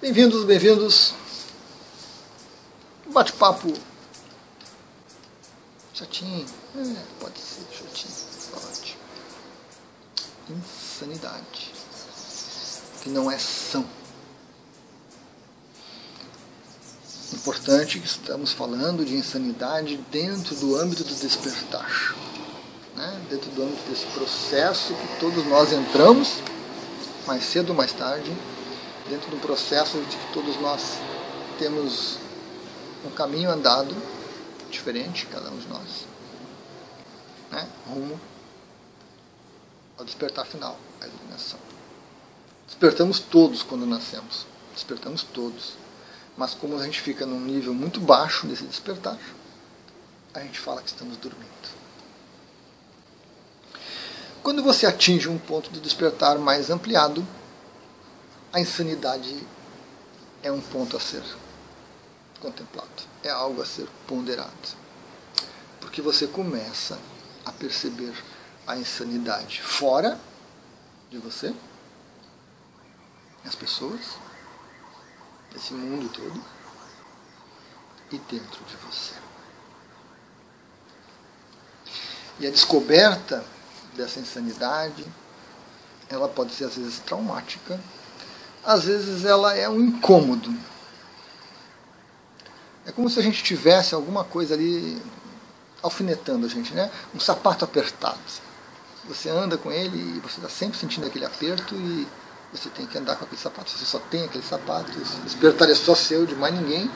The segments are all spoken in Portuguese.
Bem-vindos, bem-vindos. Bate-papo chatinho. É, pode ser chatinho. Pode. Insanidade. Que não é são. Importante que estamos falando de insanidade dentro do âmbito do despertar. Né? Dentro do âmbito desse processo que todos nós entramos, mais cedo ou mais tarde, dentro do processo de que todos nós temos um caminho andado diferente, cada um de nós, né? rumo ao despertar final, à iluminação. Despertamos todos quando nascemos, despertamos todos. Mas como a gente fica num nível muito baixo desse despertar, a gente fala que estamos dormindo. Quando você atinge um ponto de despertar mais ampliado, a insanidade é um ponto a ser contemplado, é algo a ser ponderado. Porque você começa a perceber a insanidade fora de você, as pessoas, esse mundo todo, e dentro de você. E a descoberta dessa insanidade, ela pode ser às vezes traumática, às vezes ela é um incômodo. É como se a gente tivesse alguma coisa ali alfinetando a gente, né? Um sapato apertado. Você anda com ele e você está sempre sentindo aquele aperto e você tem que andar com aquele sapato. Você só tem aquele sapato, esse despertar é só seu, de mais ninguém.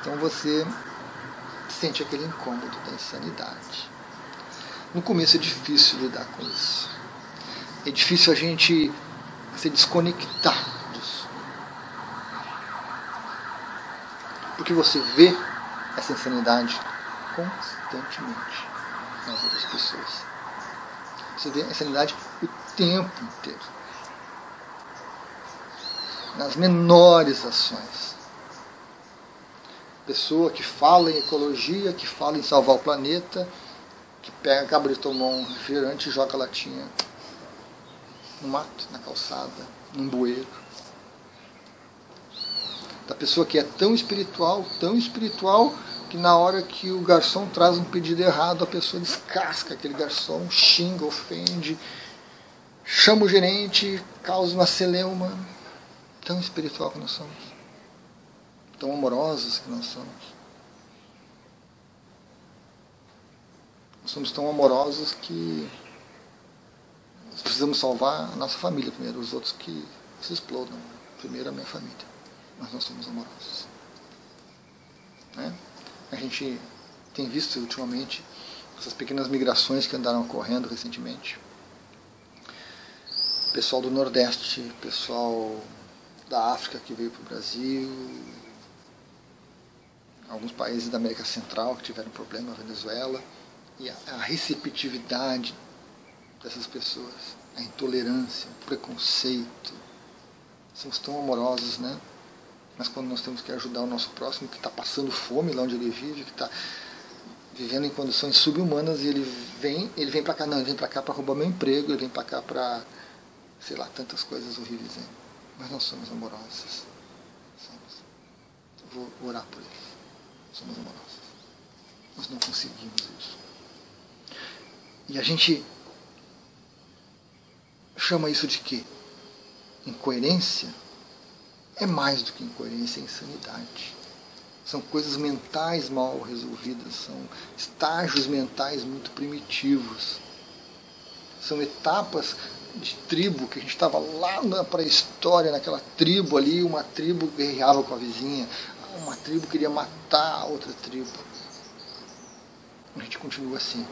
Então você sente aquele incômodo da insanidade. No começo é difícil lidar com isso. É difícil a gente se desconectar disso. Porque você vê essa insanidade constantemente nas outras pessoas. Você vê a insanidade o tempo inteiro. Nas menores ações. Pessoa que fala em ecologia, que fala em salvar o planeta, que pega, acaba de tomar um refrigerante e joga a latinha no mato, na calçada, num bueiro. Da pessoa que é tão espiritual, tão espiritual, que na hora que o garçom traz um pedido errado, a pessoa descasca aquele garçom, xinga, ofende, chama o gerente, causa uma celeuma. Tão espiritual que nós somos. Tão amorosos que nós somos. Nós somos tão amorosos que precisamos salvar a nossa família primeiro, os outros que se explodam. Primeiro a minha família. Mas nós somos amorosos. Né? A gente tem visto ultimamente essas pequenas migrações que andaram ocorrendo recentemente. Pessoal do Nordeste, pessoal da África que veio para o Brasil, alguns países da América Central que tiveram problema, Venezuela, e a receptividade dessas pessoas, a intolerância, o preconceito. Somos tão amorosos, né? Mas quando nós temos que ajudar o nosso próximo que está passando fome lá onde ele vive, que está vivendo em condições subhumanas e ele vem, ele vem para cá, não, ele vem para cá para roubar meu emprego, ele vem para cá para, sei lá, tantas coisas horríveis. Hein? Mas nós somos amorosos. Somos. vou orar por eles. Somos amorosos. Nós não conseguimos isso. E a gente chama isso de quê? Incoerência? É mais do que incoerência, é insanidade. São coisas mentais mal resolvidas, são estágios mentais muito primitivos. São etapas de tribo, que a gente estava lá na pré-história, naquela tribo ali, uma tribo guerreava com a vizinha, uma tribo queria matar a outra tribo. A gente continua assim.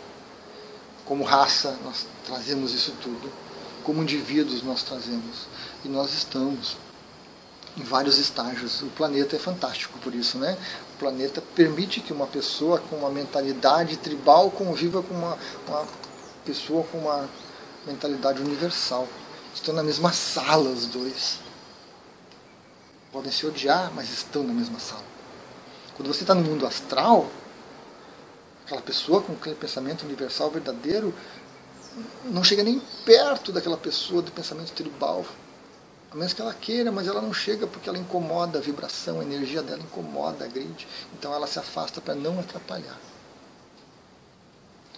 Como raça, nós trazemos isso tudo como indivíduos nós trazemos. E nós estamos em vários estágios. O planeta é fantástico por isso, né? O planeta permite que uma pessoa com uma mentalidade tribal conviva com uma, uma pessoa com uma mentalidade universal. Estão na mesma sala os dois. Podem se odiar, mas estão na mesma sala. Quando você está no mundo astral, aquela pessoa com aquele pensamento universal verdadeiro, não chega nem perto daquela pessoa do pensamento tribal. A menos que ela queira, mas ela não chega porque ela incomoda a vibração, a energia dela incomoda a grid. Então ela se afasta para não atrapalhar.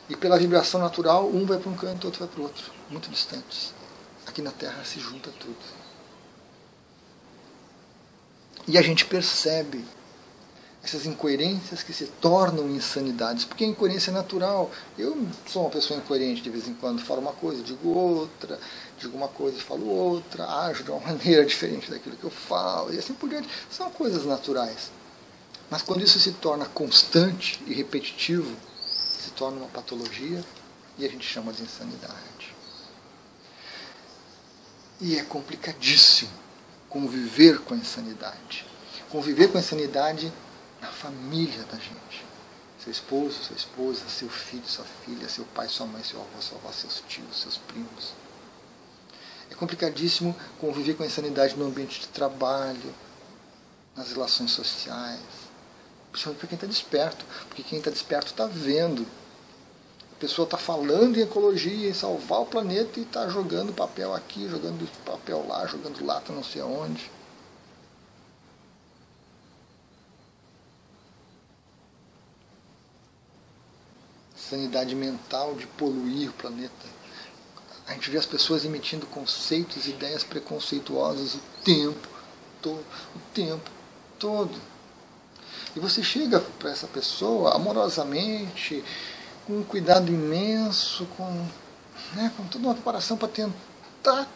E pela vibração natural, um vai para um canto, outro vai para o outro, muito distantes. Aqui na Terra se junta tudo. E a gente percebe essas incoerências que se tornam insanidades, porque a incoerência é natural. Eu sou uma pessoa incoerente de vez em quando, falo uma coisa, digo outra, digo uma coisa e falo outra, ajo de uma maneira diferente daquilo que eu falo, e assim por diante. São coisas naturais. Mas quando isso se torna constante e repetitivo, se torna uma patologia e a gente chama de insanidade. E é complicadíssimo conviver com a insanidade. Conviver com a insanidade na família da gente. Seu esposo, sua esposa, seu filho, sua filha, seu pai, sua mãe, seu avô, sua avó, seus tios, seus primos. É complicadíssimo conviver com a insanidade no ambiente de trabalho, nas relações sociais. Principalmente para quem está desperto, porque quem está desperto está vendo. A pessoa está falando em ecologia, em salvar o planeta e está jogando papel aqui, jogando papel lá, jogando lata não sei aonde. Sanidade mental de poluir o planeta. A gente vê as pessoas emitindo conceitos, ideias preconceituosas o tempo todo, o tempo todo. E você chega para essa pessoa amorosamente, com um cuidado imenso, com, né, com toda uma preparação para tentar,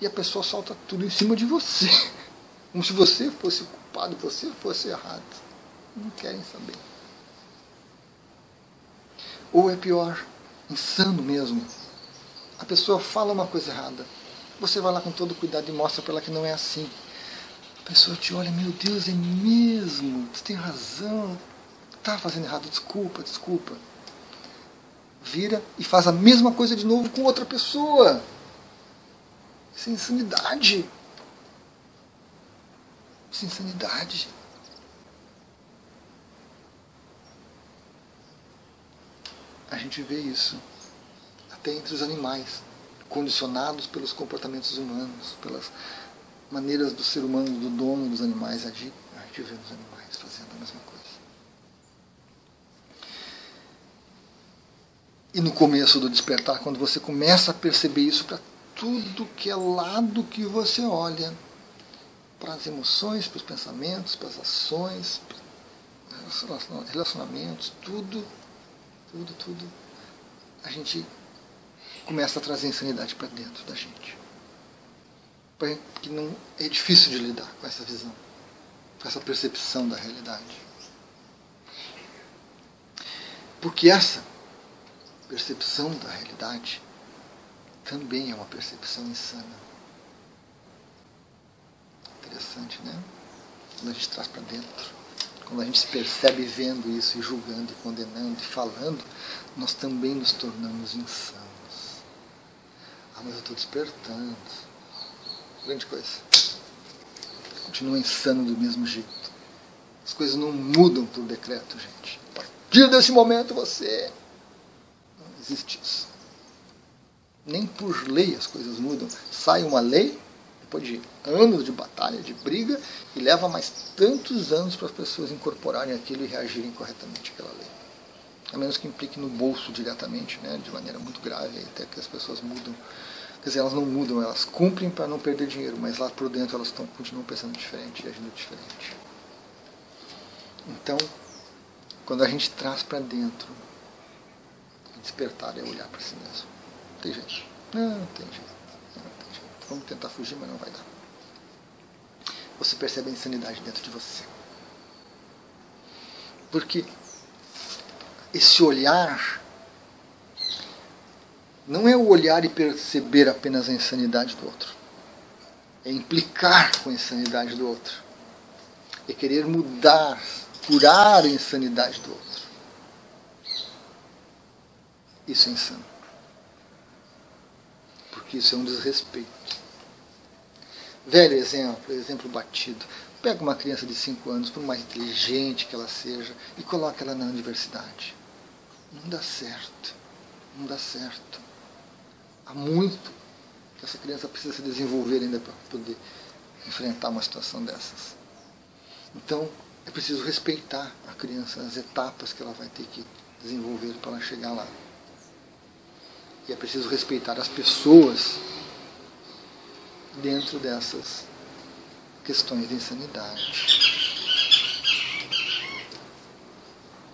e a pessoa solta tudo em cima de você. Como se você fosse o culpado, você fosse errado. Não querem saber. Ou é pior, insano mesmo. A pessoa fala uma coisa errada. Você vai lá com todo cuidado e mostra para ela que não é assim. A pessoa te olha, meu Deus, é mesmo, você tem razão, está fazendo errado, desculpa, desculpa. Vira e faz a mesma coisa de novo com outra pessoa. Isso é insanidade. Isso é insanidade. A gente vê isso até entre os animais, condicionados pelos comportamentos humanos, pelas maneiras do ser humano, do dono dos animais agir. A gente vê os animais fazendo a mesma coisa. E no começo do despertar, quando você começa a perceber isso para tudo que é lado que você olha, para as emoções, para os pensamentos, para as ações, para relacionamentos, tudo tudo, tudo, a gente começa a trazer insanidade para dentro da gente. Porque não é difícil de lidar com essa visão, com essa percepção da realidade. Porque essa percepção da realidade também é uma percepção insana. Interessante, né? Quando a gente traz para dentro. Quando a gente se percebe vendo isso e julgando e condenando e falando, nós também nos tornamos insanos. Ah, mas eu estou despertando. Grande coisa. Continua insano do mesmo jeito. As coisas não mudam por decreto, gente. A partir desse momento você. Não existe isso. Nem por lei as coisas mudam. Sai uma lei, depois de anos de batalha, de briga, e leva mais tantos anos para as pessoas incorporarem aquilo e reagirem corretamente àquela lei. A menos que implique no bolso diretamente, né, de maneira muito grave, até que as pessoas mudam. Quer dizer, elas não mudam, elas cumprem para não perder dinheiro, mas lá por dentro elas estão, continuam pensando diferente e agindo diferente. Então, quando a gente traz para dentro, despertar é olhar para si mesmo. Tem jeito? Não, tem jeito. Vamos tentar fugir, mas não vai dar. Você percebe a insanidade dentro de você. Porque esse olhar não é o olhar e perceber apenas a insanidade do outro. É implicar com a insanidade do outro. É querer mudar, curar a insanidade do outro. Isso é insano. Porque isso é um desrespeito. Velho exemplo, exemplo batido. Pega uma criança de 5 anos, por mais inteligente que ela seja, e coloca ela na universidade. Não dá certo. Não dá certo. Há muito que essa criança precisa se desenvolver ainda para poder enfrentar uma situação dessas. Então, é preciso respeitar a criança, as etapas que ela vai ter que desenvolver para chegar lá. E é preciso respeitar as pessoas dentro dessas questões de insanidade.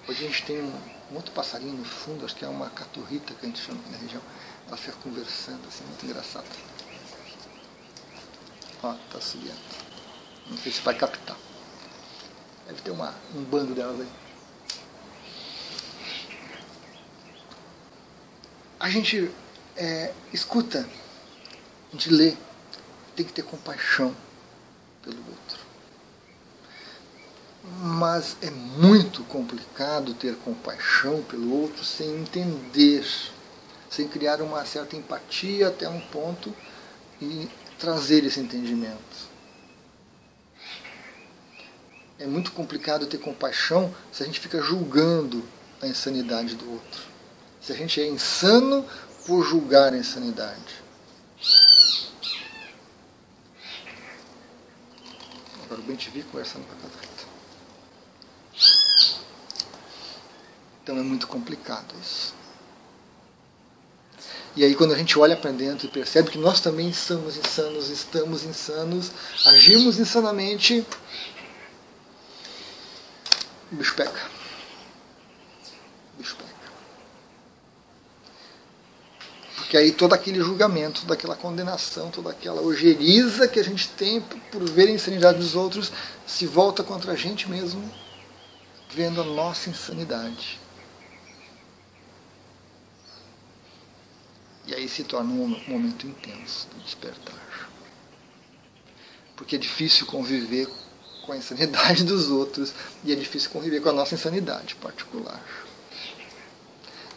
Hoje a gente tem um, um outro passarinho no fundo, acho que é uma caturrita que a gente chama aqui na região. Ela fica conversando, assim, muito engraçado. Ó, tá subindo. Não sei se vai captar. Deve ter uma, um bando delas aí. A gente é, escuta, a gente lê, tem que ter compaixão pelo outro. Mas é muito complicado ter compaixão pelo outro sem entender, sem criar uma certa empatia até um ponto e trazer esse entendimento. É muito complicado ter compaixão se a gente fica julgando a insanidade do outro. Se a gente é insano por julgar a insanidade. Agora o Ben te vi conversando com a Catarina. Então é muito complicado isso. E aí quando a gente olha para dentro e percebe que nós também somos insanos, estamos insanos, agimos insanamente, o bicho pega. O bicho pega. Porque aí todo aquele julgamento, toda aquela condenação, toda aquela ojeriza que a gente tem por ver a insanidade dos outros se volta contra a gente mesmo, vendo a nossa insanidade. E aí se torna um momento intenso de despertar. Porque é difícil conviver com a insanidade dos outros e é difícil conviver com a nossa insanidade particular.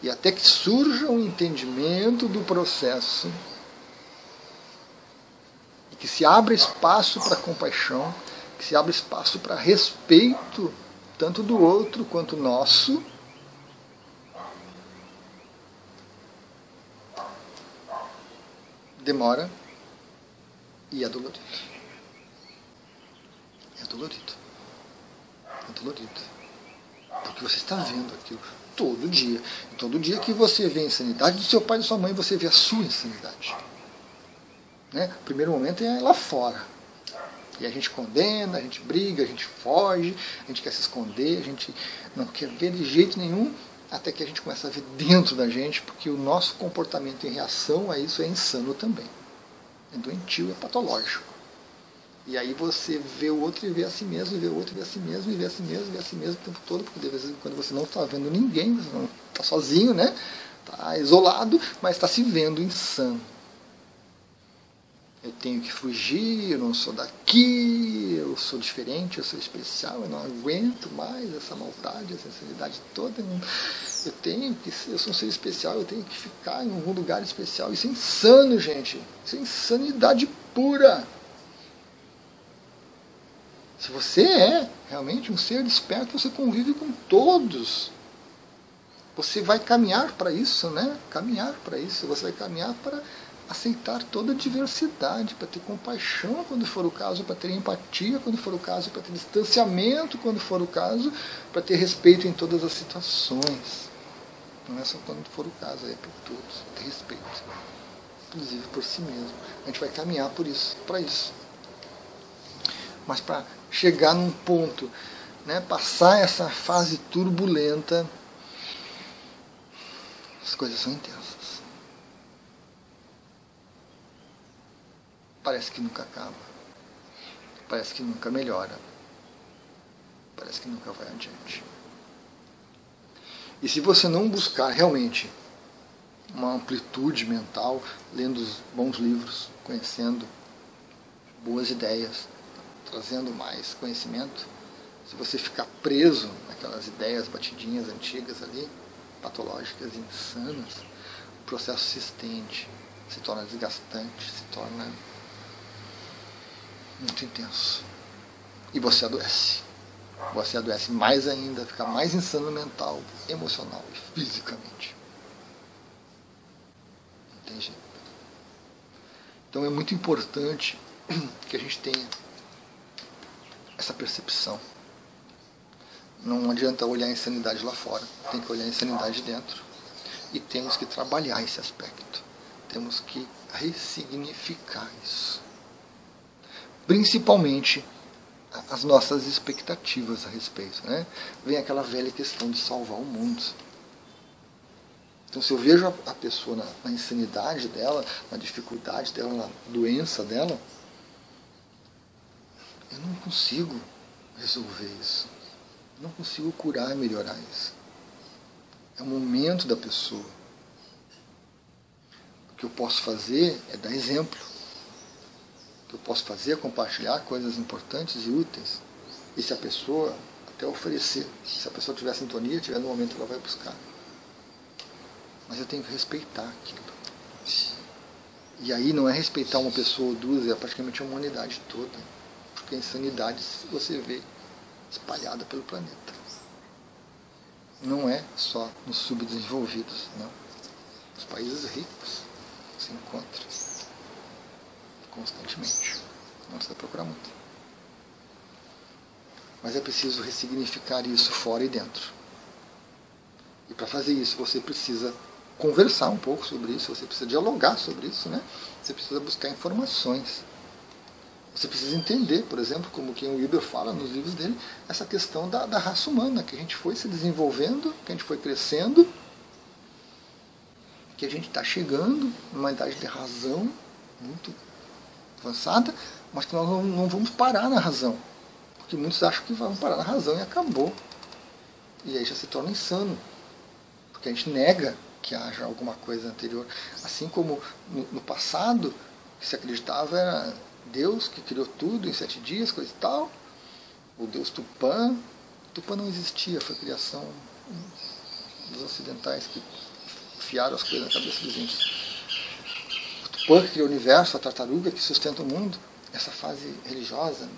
E até que surja um entendimento do processo e que se abra espaço para compaixão, que se abra espaço para respeito tanto do outro quanto nosso demora e é dolorido. É dolorido. É dolorido. Porque você está vendo aquilo todo dia. E todo dia que você vê a insanidade do seu pai e da sua mãe, você vê a sua insanidade. Né? O primeiro momento é lá fora. E a gente condena, a gente briga, a gente foge, a gente quer se esconder, a gente não quer ver de jeito nenhum até que a gente começa a ver dentro da gente, porque o nosso comportamento em reação a isso é insano também. É doentio, é patológico. E aí você vê o outro e vê a si mesmo, e vê o outro e vê a si mesmo, e vê a si mesmo, e vê a si mesmo o tempo todo, porque de vez em quando você não está vendo ninguém, você não está sozinho, né? Está isolado, mas está se vendo insano eu tenho que fugir, eu não sou daqui, eu sou diferente, eu sou especial, eu não aguento mais essa maldade, essa sinceridade toda. Eu tenho que eu sou um ser especial, eu tenho que ficar em algum lugar especial. Isso é insano, gente. Isso é insanidade pura. Se você é realmente um ser desperto, você convive com todos. Você vai caminhar para isso, né? Caminhar para isso. Você vai caminhar para aceitar toda a diversidade, para ter compaixão quando for o caso, para ter empatia quando for o caso, para ter distanciamento quando for o caso, para ter respeito em todas as situações. Não é só quando for o caso, é por todos, ter respeito, inclusive por si mesmo. A gente vai caminhar por isso, para isso. Mas para chegar num ponto, né, passar essa fase turbulenta, as coisas são intensas. parece que nunca acaba. Parece que nunca melhora. Parece que nunca vai adiante. E se você não buscar realmente uma amplitude mental, lendo bons livros, conhecendo boas ideias, trazendo mais conhecimento, se você ficar preso naquelas ideias batidinhas antigas ali, patológicas, insanas, o processo se estende, se torna desgastante, se torna muito intenso. E você adoece. Você adoece mais ainda, fica mais insano mental, emocional e fisicamente. Não tem jeito. Então é muito importante que a gente tenha essa percepção. Não adianta olhar a insanidade lá fora, tem que olhar a insanidade dentro. E temos que trabalhar esse aspecto. Temos que ressignificar isso. Principalmente as nossas expectativas a respeito. Né? Vem aquela velha questão de salvar o mundo. Então, se eu vejo a, pessoa na, na, insanidade dela, na dificuldade dela, na doença dela, eu não consigo resolver isso. não consigo curar e melhorar isso. É o momento da pessoa. O que eu posso fazer é dar exemplo. O que eu posso fazer é compartilhar coisas importantes e úteis. E se a pessoa até oferecer, se a pessoa tiver sintonia, tiver no momento ela vai buscar. Mas eu tenho que respeitar aquilo. E aí não é respeitar uma pessoa ou duas, é praticamente a humanidade toda. Porque a insanidade você vê espalhada pelo planeta. Não é só nos subdesenvolvidos, não. Os países ricos se encontram constantemente. Não precisa procurar muito. Mas é preciso ressignificar isso fora e dentro. E para fazer isso você precisa conversar um pouco sobre isso, você precisa dialogar sobre isso, né? Você precisa buscar informações. Você precisa entender, por exemplo, como que o Weber fala nos livros dele, essa questão da, da raça humana, que a gente foi se desenvolvendo, que a gente foi crescendo, que a gente está chegando numa idade de razão muito avançada, mas que nós não, não vamos parar na razão. Porque muitos acham que vão parar na razão e acabou. E aí já se torna insano. Porque a gente nega que haja alguma coisa anterior. Assim como no, no passado, se acreditava era Deus que criou tudo em sete dias, coisa e tal. O Deus Tupã. Tupã não existia, foi criação dos ocidentais que fiaram as coisas na cabeça dos índios. O Tupã que criou o universo, a tartaruga que sustenta o mundo. Essa fase religiosa,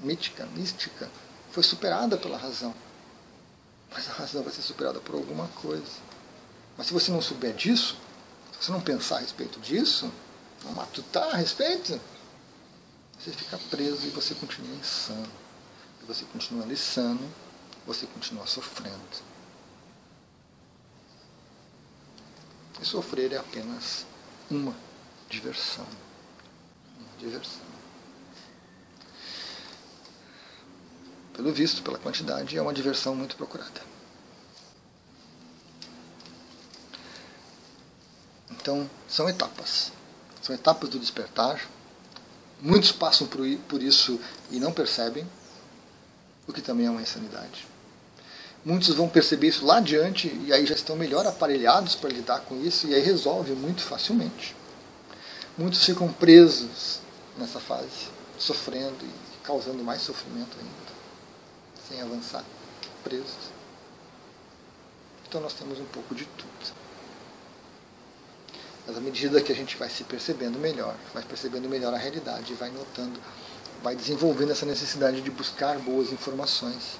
mítica, mística, foi superada pela razão. Mas a razão vai ser superada por alguma coisa. Mas se você não souber disso, se você não pensar a respeito disso, não matutar a respeito, você fica preso e você continua insano. E você continua insano, você continua sofrendo. E sofrer é apenas uma diversão. Uma diversão. Pelo visto, pela quantidade, é uma diversão muito procurada. Então, são etapas. São etapas do despertar. Muitos passam por isso e não percebem, o que também é uma insanidade. Muitos vão perceber isso lá adiante e aí já estão melhor aparelhados para lidar com isso e aí resolve muito facilmente. Muitos ficam presos nessa fase, sofrendo e causando mais sofrimento ainda, sem avançar, presos. Então nós temos um pouco de tudo. Mas à medida que a gente vai se percebendo melhor, vai percebendo melhor a realidade, vai notando, vai desenvolvendo essa necessidade de buscar boas informações,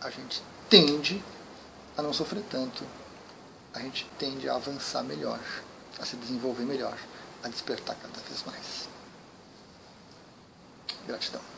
a gente tende a não sofrer tanto, a gente tende a avançar melhor, a se desenvolver melhor, a despertar cada vez mais. Gratidão.